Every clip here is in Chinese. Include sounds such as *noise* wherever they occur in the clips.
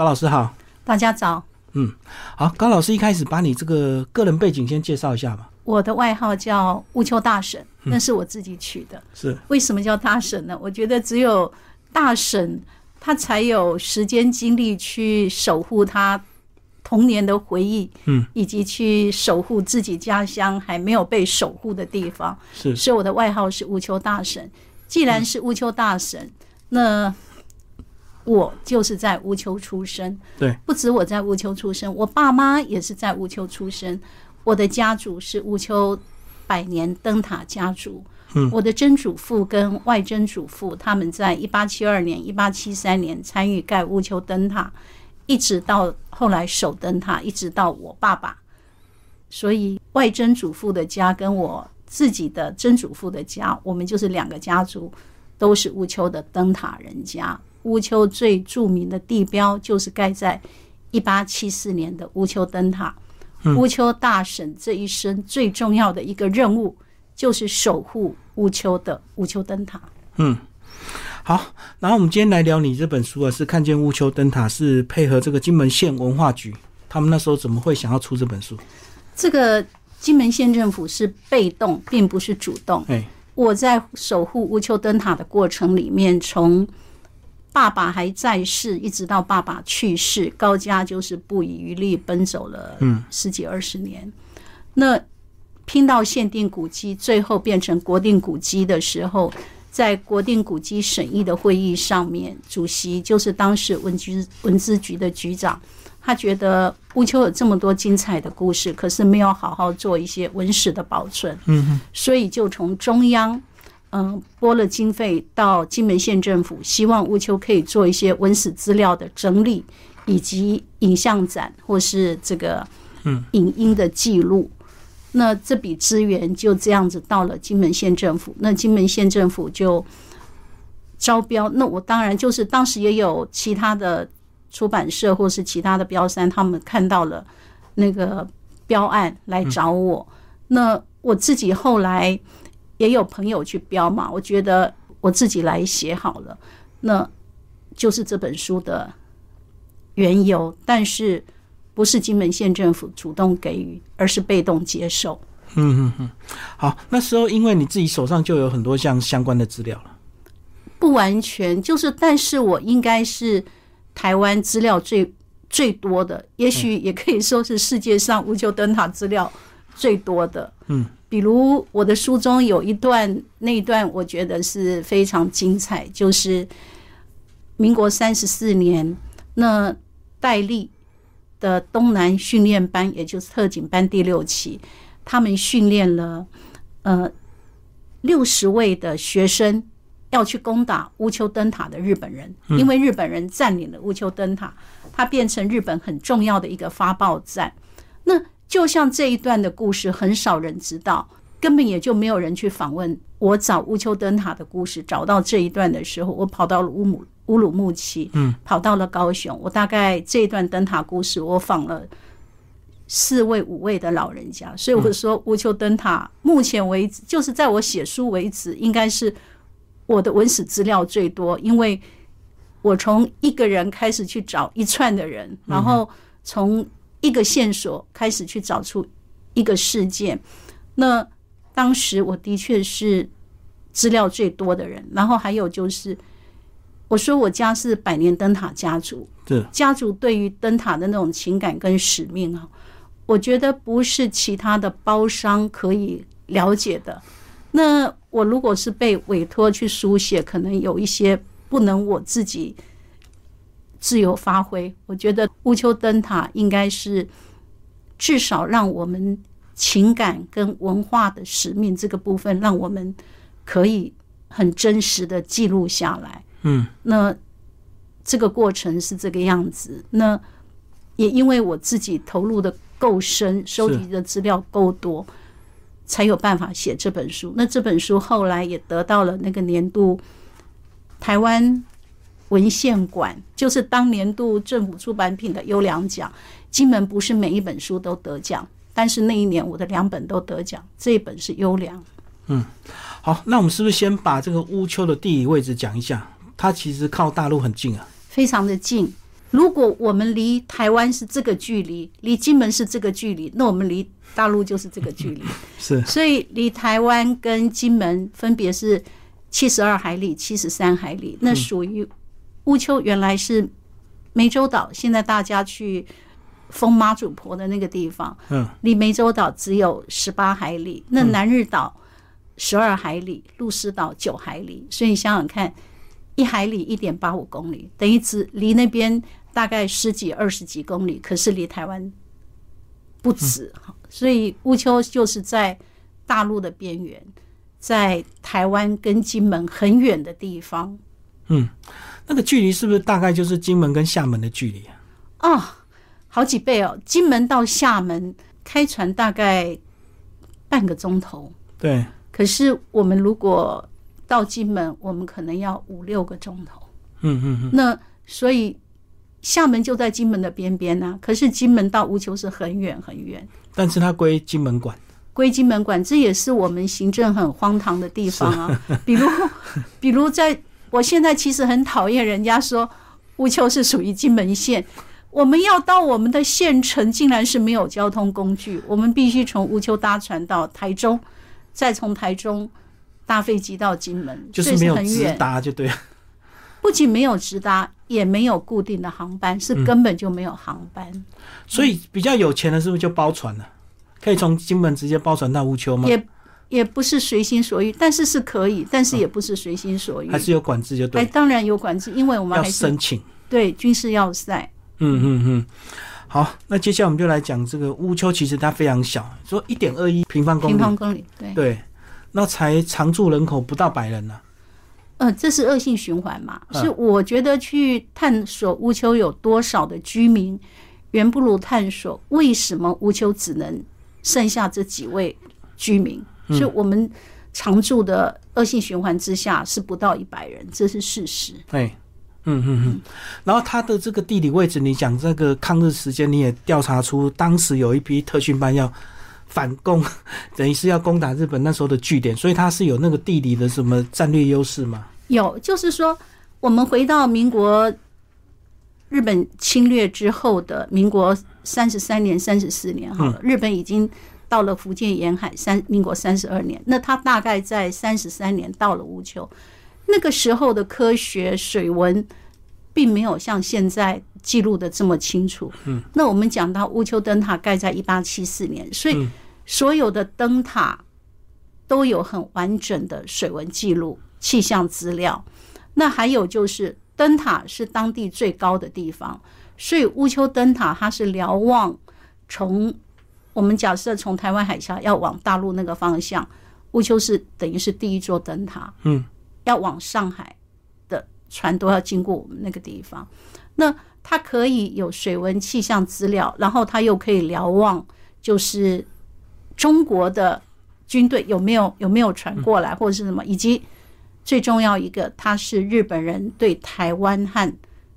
高老师好。大家早。嗯，好，高老师一开始把你这个个人背景先介绍一下吧。我的外号叫乌丘大婶，那是我自己取的。是为什么叫大婶呢？我觉得只有大婶，他才有时间精力去守护他童年的回忆，嗯，以及去守护自己家乡还没有被守护的地方。是，所以我的外号是乌丘大婶。既然是乌丘大婶，那我就是在乌丘出生。对，不止我在乌丘出生，我爸妈也是在乌丘出生。我的家族是乌丘百年灯塔家族。嗯，我的曾祖父跟外曾祖父他们在一八七二年、一八七三年参与盖乌丘灯塔，一直到后来守灯塔，一直到我爸爸。所以外曾祖父的家跟我自己的曾祖父的家，我们就是两个家族，都是乌丘的灯塔人家。乌丘最著名的地标就是盖在一八七四年的乌丘灯塔。乌丘大婶这一生最重要的一个任务，就是守护乌丘的乌丘灯塔。嗯，好，然后我们今天来聊你这本书啊，是看见乌丘灯塔，是配合这个金门县文化局，他们那时候怎么会想要出这本书？这个金门县政府是被动，并不是主动。哎，我在守护乌丘灯塔的过程里面，从爸爸还在世，一直到爸爸去世，高家就是不遗余力奔走了，嗯，十几二十年。那拼到限定古迹，最后变成国定古迹的时候，在国定古迹审议的会议上面，主席就是当时文局文资局的局长，他觉得乌丘有这么多精彩的故事，可是没有好好做一些文史的保存，嗯所以就从中央。嗯，拨了经费到金门县政府，希望乌丘可以做一些文史资料的整理，以及影像展或是这个嗯影音的记录。那这笔资源就这样子到了金门县政府，那金门县政府就招标。那我当然就是当时也有其他的出版社或是其他的标山，他们看到了那个标案来找我。那我自己后来。也有朋友去标嘛，我觉得我自己来写好了，那就是这本书的缘由。但是不是金门县政府主动给予，而是被动接受。嗯嗯嗯，好，那时候因为你自己手上就有很多像相关的资料了，不完全就是，但是我应该是台湾资料最最多的，也许也可以说是世界上无球灯塔资料最多的。嗯。比如我的书中有一段，那一段我觉得是非常精彩，就是民国三十四年，那戴笠的东南训练班，也就是特警班第六期，他们训练了呃六十位的学生，要去攻打乌丘灯塔的日本人，因为日本人占领了乌丘灯塔，它变成日本很重要的一个发报站。那就像这一段的故事，很少人知道，根本也就没有人去访问。我找乌丘灯塔的故事，找到这一段的时候，我跑到了乌姆乌鲁木齐，嗯，跑到了高雄。我大概这一段灯塔故事，我访了四位五位的老人家。所以我说，乌丘灯塔目前为止，就是在我写书为止，应该是我的文史资料最多，因为我从一个人开始去找一串的人，然后从。一个线索开始去找出一个事件，那当时我的确是资料最多的人。然后还有就是，我说我家是百年灯塔家族，对家族对于灯塔的那种情感跟使命啊，我觉得不是其他的包商可以了解的。那我如果是被委托去书写，可能有一些不能我自己。自由发挥，我觉得乌丘灯塔应该是至少让我们情感跟文化的使命这个部分，让我们可以很真实的记录下来。嗯，那这个过程是这个样子。那也因为我自己投入的够深，收集的资料够多，才有办法写这本书。那这本书后来也得到了那个年度台湾。文献馆就是当年度政府出版品的优良奖。金门不是每一本书都得奖，但是那一年我的两本都得奖，这一本是优良。嗯，好，那我们是不是先把这个乌丘的地理位置讲一下？它其实靠大陆很近啊，非常的近。如果我们离台湾是这个距离，离金门是这个距离，那我们离大陆就是这个距离。*laughs* 是，所以离台湾跟金门分别是七十二海里、七十三海里，那属于乌丘原来是湄洲岛，现在大家去封妈祖婆的那个地方，嗯，离湄洲岛只有十八海里，那南日岛十二海里，鹿师岛九海里，所以你想想看，一海里一点八五公里，等于只离那边大概十几、二十几公里，可是离台湾不止，所以乌丘就是在大陆的边缘，在台湾跟金门很远的地方。嗯，那个距离是不是大概就是金门跟厦门的距离啊？哦，好几倍哦。金门到厦门开船大概半个钟头，对，可是我们如果到金门，我们可能要五六个钟头。嗯嗯嗯，那所以厦门就在金门的边边呐、可是金门到乌丘是很远很远。但是它归金门管。归金门管，这也是我们行政很荒唐的地方啊。比如，*laughs* 比如在我现在其实很讨厌人家说乌丘是属于金门县，我们要到我们的县城，竟然是没有交通工具，我们必须从乌丘搭船到台中，再从台中搭飞机到金门，就是没有直。达就对了。不仅没有直达，也没有固定的航班，是根本就没有航班。所以比较有钱的是不是就包船了？可以从金门直接包船到乌丘吗？也也不是随心所欲，但是是可以，但是也不是随心所欲。还是有管制就哎，对，当然有管制，因为我们要申请。对军事要塞。嗯嗯嗯，好，那接下来我们就来讲这个乌丘，其实它非常小，说一点二一平方公里，平方公里，对，对，那才常住人口不到百人呢、呃，这是恶性循环嘛？嗯是我觉得去探索乌丘有多少的居民，远不如探索为什么乌丘只能剩下这几位居民。嗯所以我们常住的恶性循环之下是不到一百人，这是事实。对，嗯嗯嗯，然后它的这个地理位置，你讲这个抗日时间，你也调查出当时有一批特训班要反攻，等于是要攻打日本那时候的据点，所以它是有那个地理的什么战略优势吗？有，就是说，我们回到民国日本侵略之后的民国三十三年、三十四年，好了，日本已经到了福建沿海，三民国三十二年，那他大概在三十三年到了乌丘，那个时候的科学水文并没有像现在记录的这么清楚。嗯，那我们讲到乌丘灯塔盖在一八七四年，所以所有的灯塔都有很完整的水文记录、气象资料。那还有就是灯塔是当地最高的地方，所以乌丘灯塔它是瞭望从我们假设从台湾海峡要往大陆那个方向，乌丘是等于是第一座灯塔。嗯，要往上海的船都要经过我们那个地方。那它可以有水文气象资料，然后它又可以瞭望，就是中国的军队有没有有没有船过来，或者是什么，以及最重要一个，它是日本人对台湾和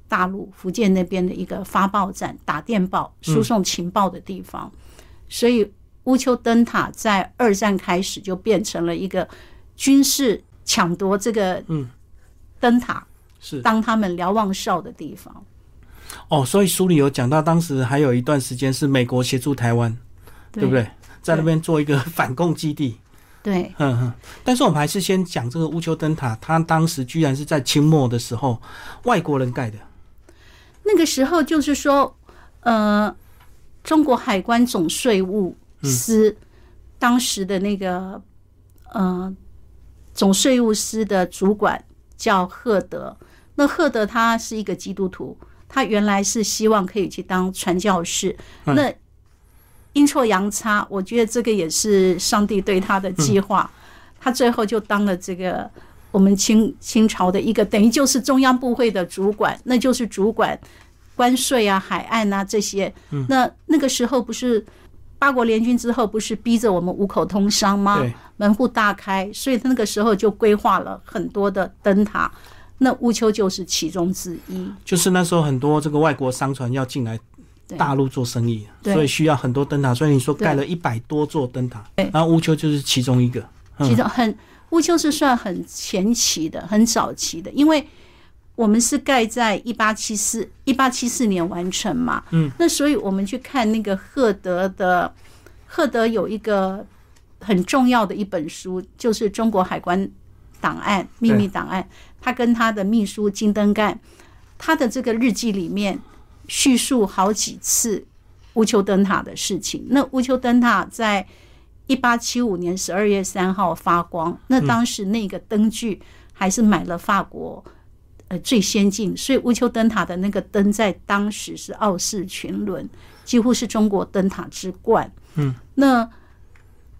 大陆福建那边的一个发报站、打电报、输送情报的地方。所以乌丘灯塔在二战开始就变成了一个军事抢夺这个嗯灯塔是当他们瞭望哨的地方。哦，所以书里有讲到，当时还有一段时间是美国协助台湾，对不对？在那边做一个反共基地。对，嗯哼，但是我们还是先讲这个乌丘灯塔，它当时居然是在清末的时候外国人盖的。那个时候就是说，呃，中国海关总税务司、当时的那个呃总税务司的主管叫赫德。那赫德他是一个基督徒，他原来是希望可以去当传教士。嗯那阴错阳差，我觉得这个也是上帝对他的计划。他最后就当了这个我们清清朝的一个等于就是中央部会的主管，那就是主管关税啊、海岸啊这些。那那个时候不是八国联军之后，不是逼着我们五口通商吗？对，门户大开，所以他那个时候就规划了很多的灯塔。那乌丘就是其中之一。就是那时候很多这个外国商船要进来大陆做生意，所以需要很多灯塔。所以你说对盖了一百多座灯塔，然后乌丘就是其中一个。嗯其中很乌丘是算很前期的、很早期的，因为我们是盖在一八七四一八七四年完成嘛，嗯，那所以我们去看那个赫德的，赫德有一个很重要的一本书，就是中国海关档案秘密档案，他跟他的秘书金登干，他的这个日记里面叙述好几次乌丘灯塔的事情。那乌丘灯塔在一八七五年十二月三号发光，那当时那个灯具还是买了法国。呃，最先进，所以乌丘灯塔的那个灯在当时是傲视群伦，几乎是中国灯塔之冠。嗯，那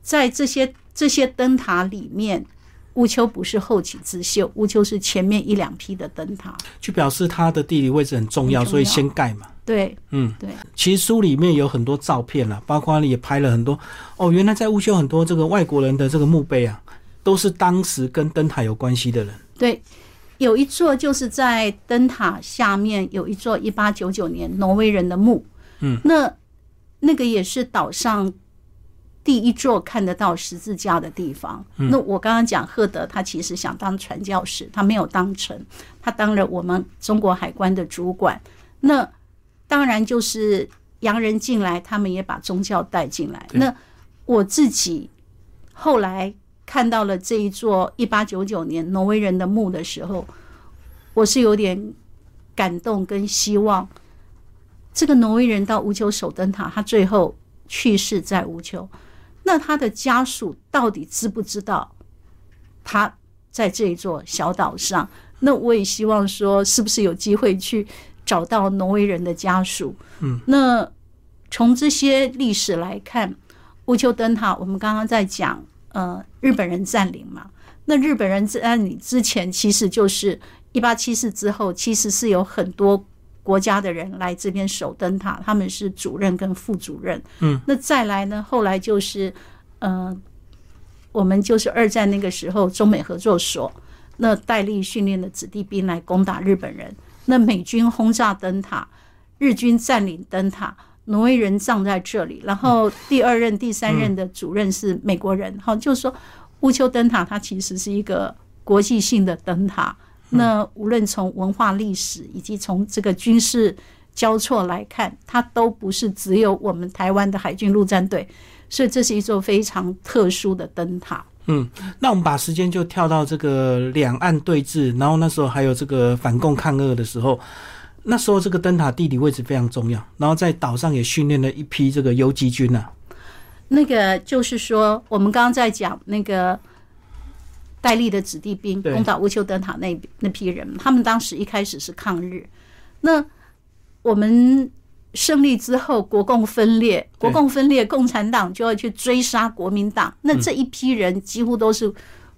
在这些这些灯塔里面，乌丘不是后起之秀，乌丘是前面一两批的灯塔，就表示它的地理位置很重要，很重要所以先盖嘛。对嗯，对，其实书里面有很多照片啦，包括也拍了很多。哦，原来在乌丘很多这个外国人的这个墓碑啊，都是当时跟灯塔有关系的人。对，有一座就是在灯塔下面有一座一八九九年挪威人的墓，嗯，那那个也是岛上第一座看得到十字架的地方。那我刚刚讲赫德，他其实想当传教士，他没有当成，他当了我们中国海关的主管。那当然就是洋人进来，他们也把宗教带进来。那我自己后来看到了这一座一八九九年挪威人的墓的时候，我是有点感动跟希望。这个挪威人到乌丘守灯塔，他最后去世在乌丘，那他的家属到底知不知道他在这一座小岛上？那我也希望说，是不是有机会去找到挪威人的家属？嗯，那从这些历史来看，乌丘灯塔，我们刚刚在讲，呃，日本人占领嘛。那日本人占领之前，其实就是一八七四之后，其实是有很多国家的人来这边守灯塔，他们是主任跟副主任。嗯，那再来呢，后来就是，呃，我们就是二战那个时候，中美合作所那戴笠训练的子弟兵来攻打日本人，那美军轰炸灯塔，日军占领灯塔。挪威人葬在这里，然后第二任、第三任的主任是美国人。好，就是说乌丘灯塔它其实是一个国际性的灯塔。那无论从文化历史以及从这个军事交错来看，它都不是只有我们台湾的海军陆战队，所以这是一座非常特殊的灯塔。嗯，那我们把时间就跳到这个两岸对峙，然后那时候还有这个反共抗俄的时候，那时候这个灯塔地理位置非常重要，然后在岛上也训练了一批这个游击军啊。那个就是说，我们刚刚在讲那个戴笠的子弟兵攻打乌丘灯塔那那批人，他们当时一开始是抗日。那我们胜利之后，国共分裂，国共分裂，共产党就要去追杀国民党。那这一批人几乎都是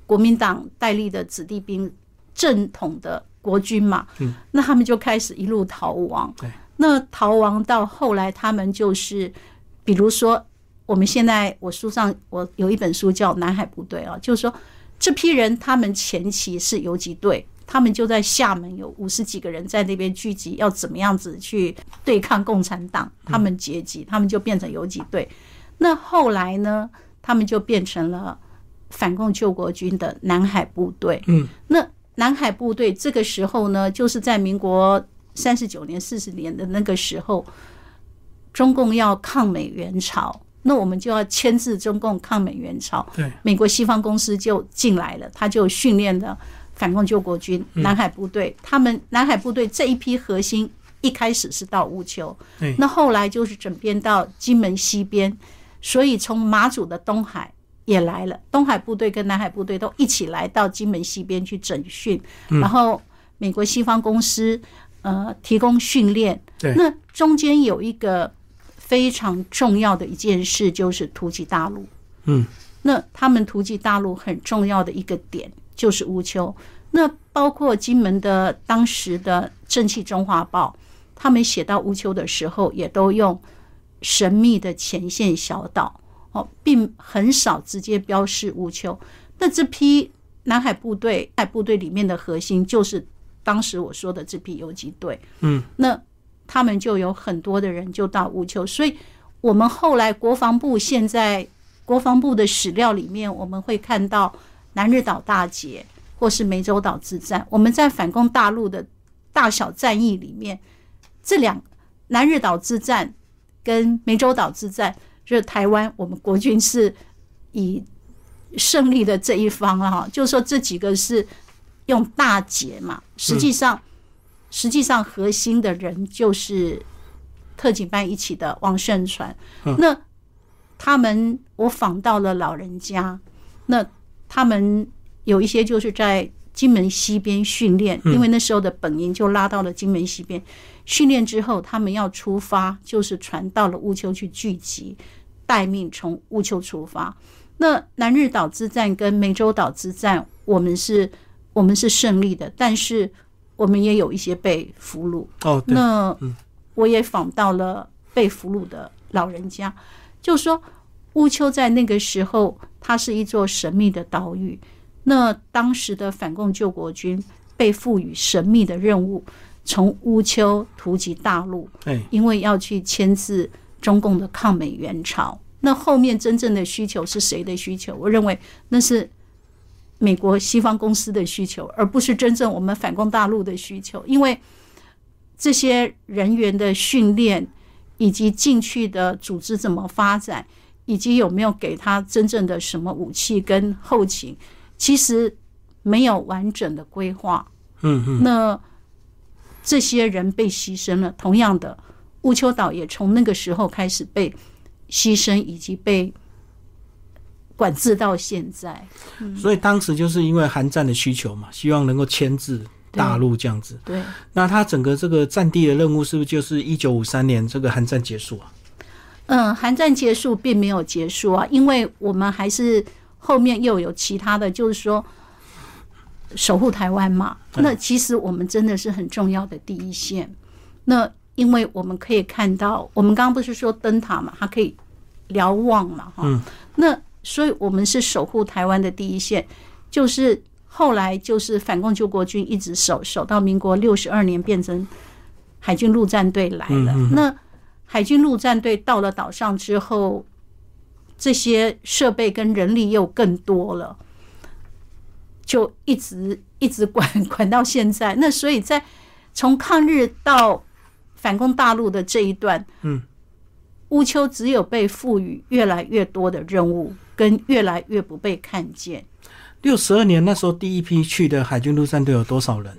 国民党戴笠的子弟兵，正统的国军嘛。嗯，那他们就开始一路逃亡。对，那逃亡到后来，他们就是，比如说，我们现在我书上我有一本书叫《南海部队》啊，就是说这批人他们前期是游击队，他们就在厦门有五十几个人在那边聚集，要怎么样子去对抗共产党，他们结集，他们就变成游击队。那后来呢，他们就变成了反共救国军的南海部队。嗯，那南海部队这个时候呢，就是在民国三十九年、四十年的那个时候，中共要抗美援朝，那我们就要牵制中共抗美援朝。对，美国西方公司就进来了，他就训练了反共救国军南海部队。他们南海部队这一批核心一开始是到乌丘对，那后来就是整编到金门西边，所以从马祖的东海。也来了，东海部队跟南海部队都一起来到金门西边去整训，然后美国西方公司呃提供训练。对那中间有一个非常重要的一件事，就是突击大陆。嗯，那他们突击大陆很重要的一个点就是乌丘。那包括金门的当时的《正气中华报》，他们写到乌丘的时候，也都用神秘的前线小岛哦，并很少直接标示乌丘。那这批南海部队，海部队里面的核心就是当时我说的这批游击队。嗯，那他们就有很多的人就到乌丘，所以我们后来国防部现在国防部的史料里面，我们会看到南日岛大捷或是湄洲岛之战，我们在反攻大陆的大小战役里面，这两南日岛之战跟湄洲岛之战，就是台湾我们国军是以胜利的这一方啊哈，就是说这几个是用大捷嘛，实际上、实际上核心的人就是特警班一起的王胜传，那他们我访到了老人家，那他们有一些就是在金门西边训练，因为那时候的本营就拉到了金门西边训练之后，他们要出发，就是船到了乌丘去聚集，待命从乌丘出发。那南日岛之战跟湄洲岛之战，我们是我们是胜利的，但是我们也有一些被俘虏。哦，对，那我也访到了被俘虏的老人家，就说乌丘在那个时候，它是一座神秘的岛屿。那当时的反共救国军被赋予神秘的任务，从乌丘突击大陆，哎，因为要去牵制中共的抗美援朝。那后面真正的需求是谁的需求？我认为那是美国西方公司的需求，而不是真正我们反攻大陆的需求。因为这些人员的训练，以及进去的组织怎么发展，以及有没有给他真正的什么武器跟后勤，其实没有完整的规划。嗯嗯，那这些人被牺牲了，同样的，乌丘岛也从那个时候开始被牺牲，以及被管制到现在。所以当时就是因为韩战的需求嘛，希望能够牵制大陆这样子。对，那他整个这个战地的任务是不是就是一九五三年这个韩战结束啊？嗯，韩战结束并没有结束啊，因为我们还是后面又有其他的，就是说守护台湾嘛。那其实我们真的是很重要的第一线。那因为我们可以看到，我们刚刚不是说灯塔嘛，它可以瞭望嘛，哈。嗯那所以我们是守护台湾的第一线，就是后来就是反共救国军一直守守到民国六十二年变成海军陆战队来了。嗯嗯嗯那海军陆战队到了岛上之后，这些设备跟人力又更多了，就一直一直管 *laughs* 管到现在。那所以在从抗日到反攻大陆的这一段，嗯，乌丘只有被赋予越来越多的任务，跟越来越不被看见。六十二年那时候第一批去的海军陆战队有多少人？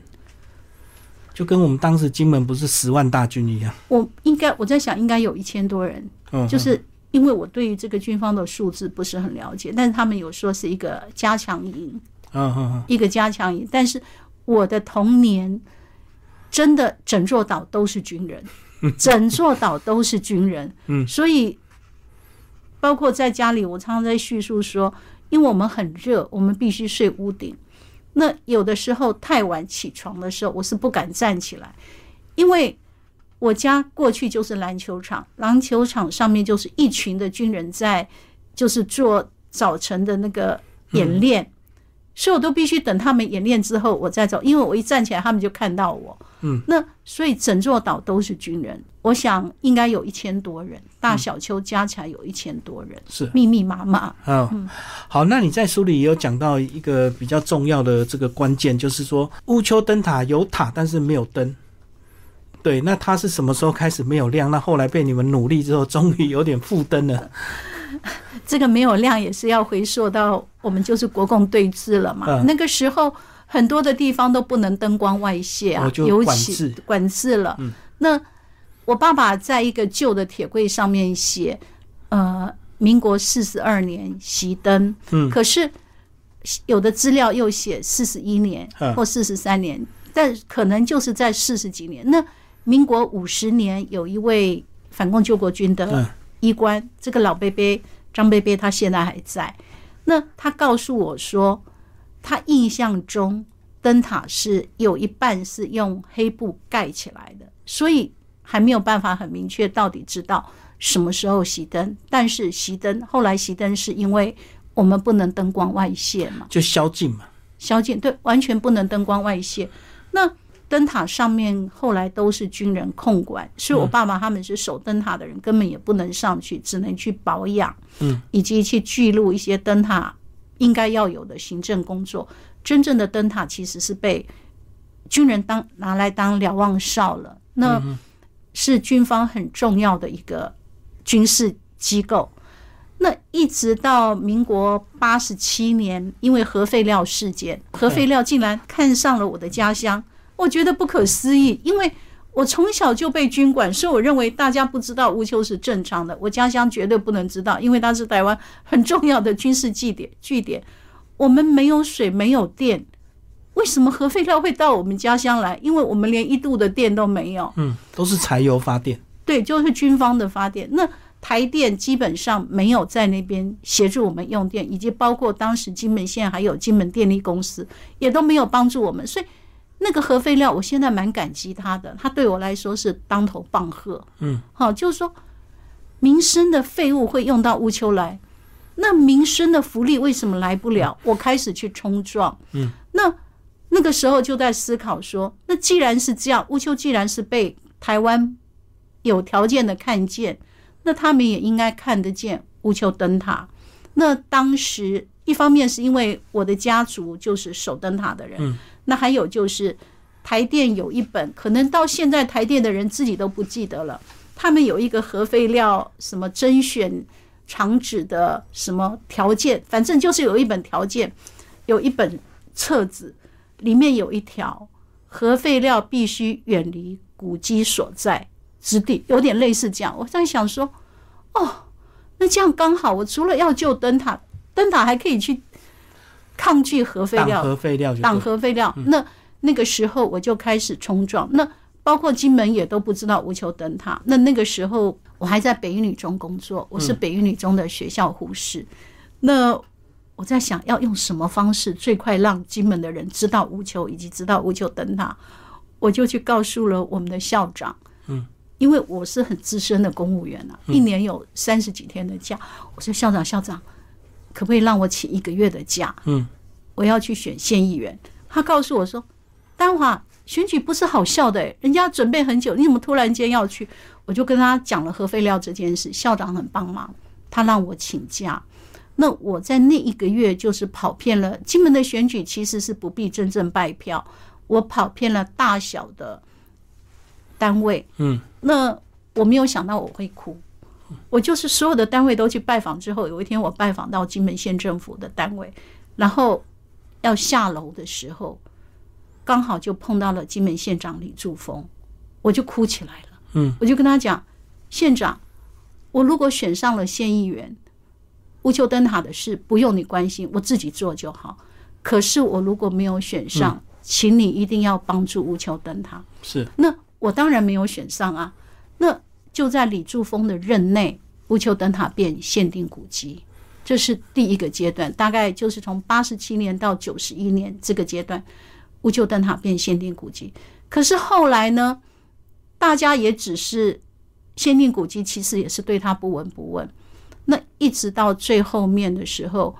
就跟我们当时金门不是十万大军一样。我应该我在想，应该有一千多人，嗯，就是因为我对于这个军方的数字不是很了解，但是他们有说是一个加强营，嗯嗯嗯，一个加强营。但是我的童年真的整座岛都是军人，*laughs* 整座岛都是军人。嗯所以包括在家里，我常常在叙述说，因为我们很热，我们必须睡屋顶。那有的时候太晚起床的时候，我是不敢站起来，因为我家过去就是篮球场，篮球场上面就是一群的军人在，就是做早晨的那个演练，所以我都必须等他们演练之后我再走，因为我一站起来，他们就看到我。嗯，那所以整座岛都是军人，我想应该有一千多人，大小丘加起来有一千多人，是。密密麻麻。嗯，好，那你在书里也有讲到一个比较重要的这个关键，就是说乌丘灯塔有塔，但是没有灯。对，那它是什么时候开始没有亮？那后来被你们努力之后，终于有点复灯了。*laughs* 这个没有亮也是要回溯到我们就是国共对峙了嘛。嗯那个时候很多的地方都不能灯光外泄啊，尤其管制了。嗯那我爸爸在一个旧的铁柜上面写，呃，民国四十二年熄灯，嗯可是有的资料又写四十一年嗯或四十三年，但可能就是在四十几年。那民国五十年有一位反共救国军的嗯医官，这个老贝贝张贝贝，他现在还在。那他告诉我说，他印象中灯塔是有一半是用黑布盖起来的，所以还没有办法很明确到底知道什么时候熄灯。但是熄灯后来熄灯是因为我们不能灯光外泄嘛，就宵禁嘛。宵禁对，完全不能灯光外泄。那灯塔上面后来都是军人控管，所以我爸爸他们是守灯塔的人，根本也不能上去，只能去保养，嗯，以及去记录一些灯塔应该要有的行政工作。真正的灯塔其实是被军人当拿来当瞭望哨了，那是军方很重要的一个军事机构。那一直到民国八十七年，因为核废料事件，核废料竟然看上了我的家乡，我觉得不可思议。因为我从小就被军管，所以我认为大家不知道乌丘是正常的。我家乡绝对不能知道，因为它是台湾很重要的军事据点。据点，我们没有水，没有电，为什么核废料会到我们家乡来？因为我们连一度的电都没有。嗯，都是柴油发电。对，就是军方的发电。那台电基本上没有在那边协助我们用电，以及包括当时金门县还有金门电力公司也都没有帮助我们，所以那个核废料我现在蛮感激他的，他对我来说是当头棒喝。嗯，好，就是说民生的废物会用到乌丘来，那民生的福利为什么来不了？我开始去冲撞。嗯，那那个时候就在思考说，那既然是这样，乌丘既然是被台湾有条件的看见。那他们也应该看得见乌丘灯塔。那当时一方面是因为我的家族就是守灯塔的人，那还有就是台电有一本，可能到现在台电的人自己都不记得了。他们有一个核废料什么甄选厂址的什么条件，反正就是有一本条件，有一本册子，里面有一条核废料必须远离古迹所在。之地有点类似这样，我在想说，哦，那这样刚好，我除了要救灯塔，灯塔还可以去抗拒核废料，核废料，挡核废料。那那个时候我就开始冲撞，那包括金门也都不知道无球灯塔。那那个时候我还在北一女中工作，我是北一女中的学校护士。那我在想要用什么方式最快让金门的人知道无球以及知道无球灯塔，我就去告诉了我们的校长，嗯。因为我是很资深的公务员啊，一年有三十几天的假。我说校长，校长，可不可以让我请一个月的假？嗯，我要去选县议员。他告诉我说：“丹华选举不是好笑的，人家准备很久，你怎么突然间要去？”我就跟他讲了核废料这件事，校长很帮忙，他让我请假。那我在那一个月就是跑遍了金门的选举，其实是不必真正拜票，我跑遍了大小的。单位，嗯，那我没有想到我会哭，我就是所有的单位都去拜访之后，有一天我拜访到金门县政府的单位，然后要下楼的时候，刚好就碰到了金门县长李柱峰，我就哭起来了，嗯，我就跟他讲，县长，我如果选上了县议员，乌丘灯塔的事不用你关心，我自己做就好，可是我如果没有选上，请你一定要帮助乌丘灯塔，是。那。我当然没有选上啊，那就在李柱峰的任内，乌丘灯塔变限定古迹，这是第一个阶段，大概就是从八十七年到九十一年这个阶段，乌丘灯塔变限定古迹。可是后来呢，大家也只是限定古迹，其实也是对他不闻不问。那一直到最后面的时候，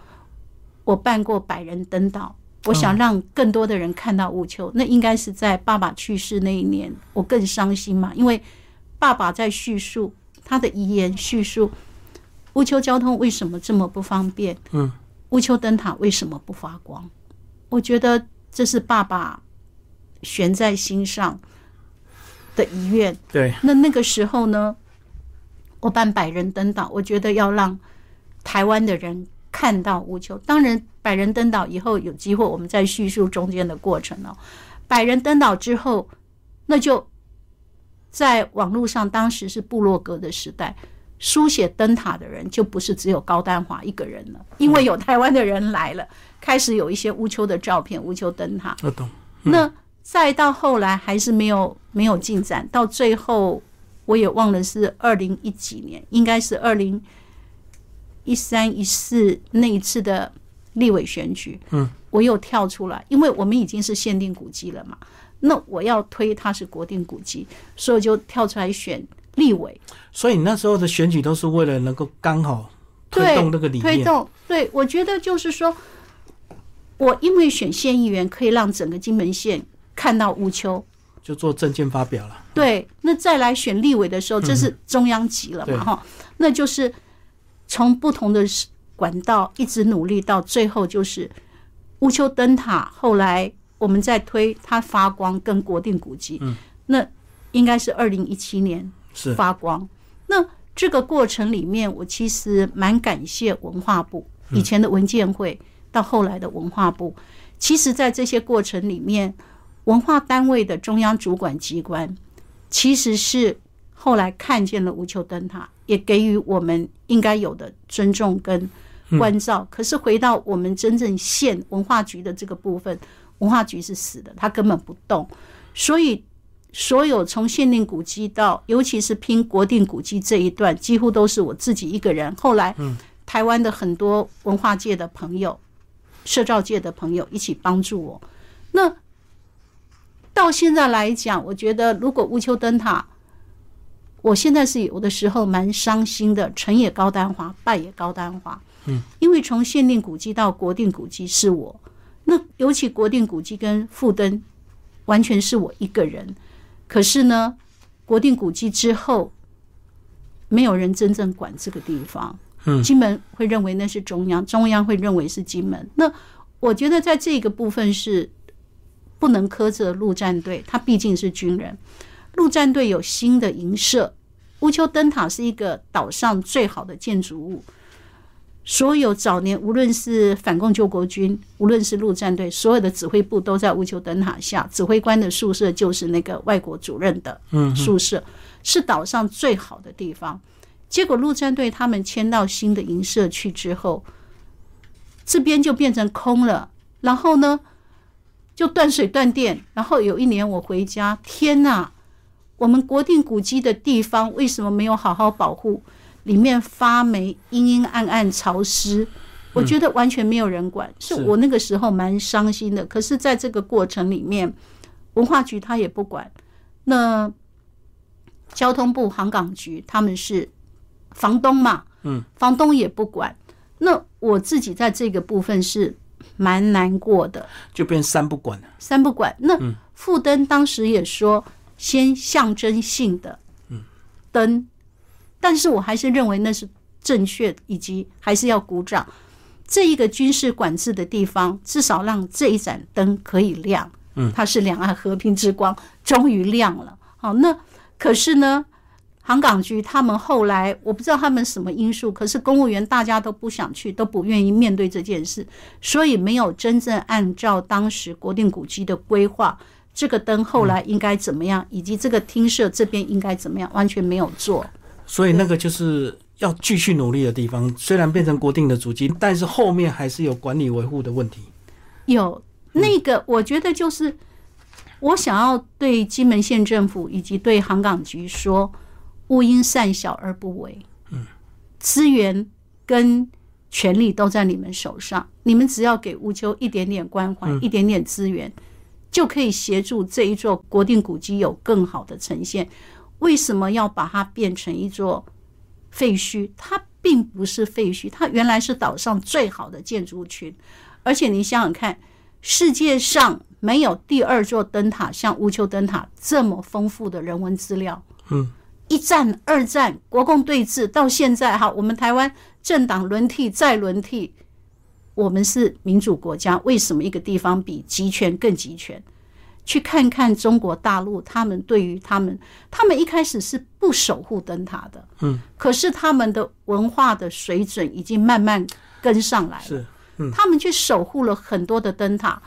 我办过百人登岛。我想让更多的人看到乌丘，那应该是在爸爸去世那一年，我更伤心嘛，因为爸爸在叙述他的遗言，叙述乌丘交通为什么这么不方便，嗯，乌丘灯塔为什么不发光？我觉得这是爸爸悬在心上的遗愿。对，那那个时候呢，我办百人登岛，我觉得要让台湾的人。看到乌丘，当然百人登岛以后有机会，我们再叙述中间的过程哦。百人登岛之后，那就在网络上，当时是部落格的时代，书写灯塔的人就不是只有高丹华一个人了，因为有台湾的人来了，开始有一些乌丘的照片，乌丘灯塔。我懂。那再到后来还是没有没有进展，到最后我也忘了是二零一几年，应该是二零。一三一四那一次的立委选举，嗯，我又跳出来，因为我们已经是限定古迹了嘛，那我要推它是国定古迹，所以就跳出来选立委。所以你那时候的选举都是为了能够刚好推动那个理念。推动，对我觉得就是说，我因为选县议员可以让整个金门县看到乌丘，就做证件发表了。对，那再来选立委的时候，这是中央级了嘛，哈，那就是。从不同的管道一直努力到最后，就是乌丘灯塔后来我们在推它发光跟国定古迹，嗯，那应该是二零一七年是。发光。那这个过程里面，我其实蛮感谢文化部以前的文建会到后来的文化部，其实在这些过程里面，文化单位的中央主管机关其实是后来看见了无球灯塔，也给予我们应该有的尊重跟关照。可是回到我们真正县文化局的这个部分，文化局是死的，它根本不动，所以。所有从限定古迹到，尤其是拼国定古迹这一段，几乎都是我自己一个人。后来，台湾的很多文化界的朋友、社造界的朋友一起帮助我。那到现在来讲，我觉得如果乌丘灯塔，我现在是有的时候蛮伤心的，成也高丹华，败也高丹华。嗯，因为从限定古迹到国定古迹是我，那尤其国定古迹跟富登，完全是我一个人。可是呢，国定古迹之后，没有人真正管这个地方。嗯，金门会认为那是中央，中央会认为是金门。那我觉得在这个部分是不能苛责陆战队，他毕竟是军人。陆战队有新的营舍，乌丘灯塔是一个岛上最好的建筑物。所有早年，无论是反共救国军，无论是陆战队，所有的指挥部都在乌丘灯塔下。指挥官的宿舍就是那个外国主任的宿舍，是岛上最好的地方。结果陆战队他们迁到新的营舍去之后，这边就变成空了。然后呢，就断水断电。然后有一年我回家，天哪！我们国定古迹的地方为什么没有好好保护？里面发霉、阴阴暗暗、潮湿，我觉得完全没有人管，是我那个时候蛮伤心的。可是，在这个过程里面，文化局他也不管，那交通部航港局他们是房东嘛，嗯，房东也不管。那我自己在这个部分是蛮难过的，就变三不管了。三不管。那富登当时也说，先象征性的嗯灯。但是我还是认为那是正确，以及还是要鼓掌。这一个军事管制的地方，至少让这一盏灯可以亮。嗯，它是两岸和平之光，终于亮了。好，那可是呢，航港局他们后来我不知道他们什么因素，可是公务员大家都不想去，都不愿意面对这件事，所以没有真正按照当时国定古迹的规划，这个灯后来应该怎么样，以及这个厅舍这边应该怎么样，完全没有做。所以那个就是要继续努力的地方。虽然变成国定的主机，但是后面还是有管理维护的问题。有那个，我觉得就是我想要对金门县政府以及对航港局说：勿因善小而不为。嗯，资源跟权力都在你们手上，你们只要给乌丘一点点关怀，一点点资源，就可以协助这一座国定古迹有更好的呈现。为什么要把它变成一座废墟？它并不是废墟，它原来是岛上最好的建筑群。而且你想想看，世界上没有第二座灯塔像乌丘灯塔这么丰富的人文资料。嗯，一战、二战、国共对峙到现在，哈，我们台湾政党轮替再轮替，我们是民主国家，为什么一个地方比集权更集权？去看看中国大陆，他们对于他们，他们一开始是不守护灯塔的，嗯，可是他们的文化的水准已经慢慢跟上来了，是，嗯，他们去守护了很多的灯塔，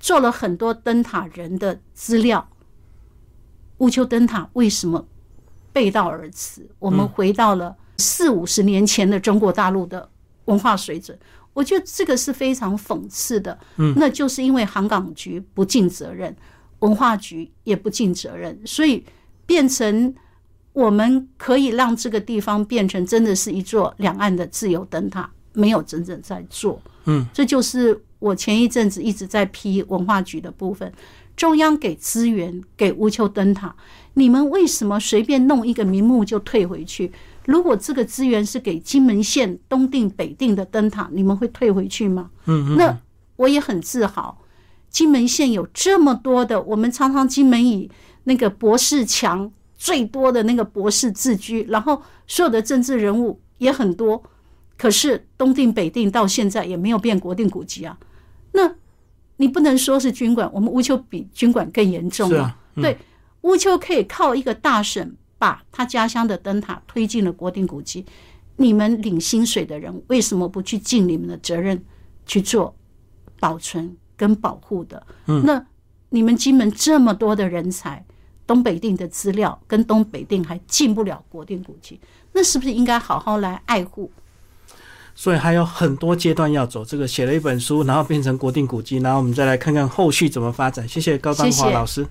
做了很多灯塔人的资料。乌丘灯塔为什么背道而驰？我们回到了四五十年前的中国大陆的文化水准。我觉得这个是非常讽刺的，嗯，那就是因为航港局不尽责任。文化局也不尽责任，所以变成我们可以让这个地方变成真的是一座两岸的自由灯塔，没有真正在做。嗯，这就是我前一阵子一直在批文化局的部分。中央给资源给乌丘灯塔，你们为什么随便弄一个名目就退回去？如果这个资源是给金门县东定北定的灯塔，你们会退回去吗？嗯，那我也很自豪。金门县有这么多的，我们常常金门以那个博士强最多的那个博士自居，然后所有的政治人物也很多，可是东定北定到现在也没有变国定古迹啊。那你不能说是军管，我们乌丘比军管更严重啊，嗯对，乌丘可以靠一个大省把他家乡的灯塔推进了国定古迹。你们领薪水的人为什么不去尽你们的责任去做保存跟保护的？嗯那你们金门这么多的人才，东北定的资料跟东北定还进不了国定古迹，那是不是应该好好来爱护？所以还有很多阶段要走。这个写了一本书，然后变成国定古迹，然后我们再来看看后续怎么发展。谢谢高丹谢谢华老师。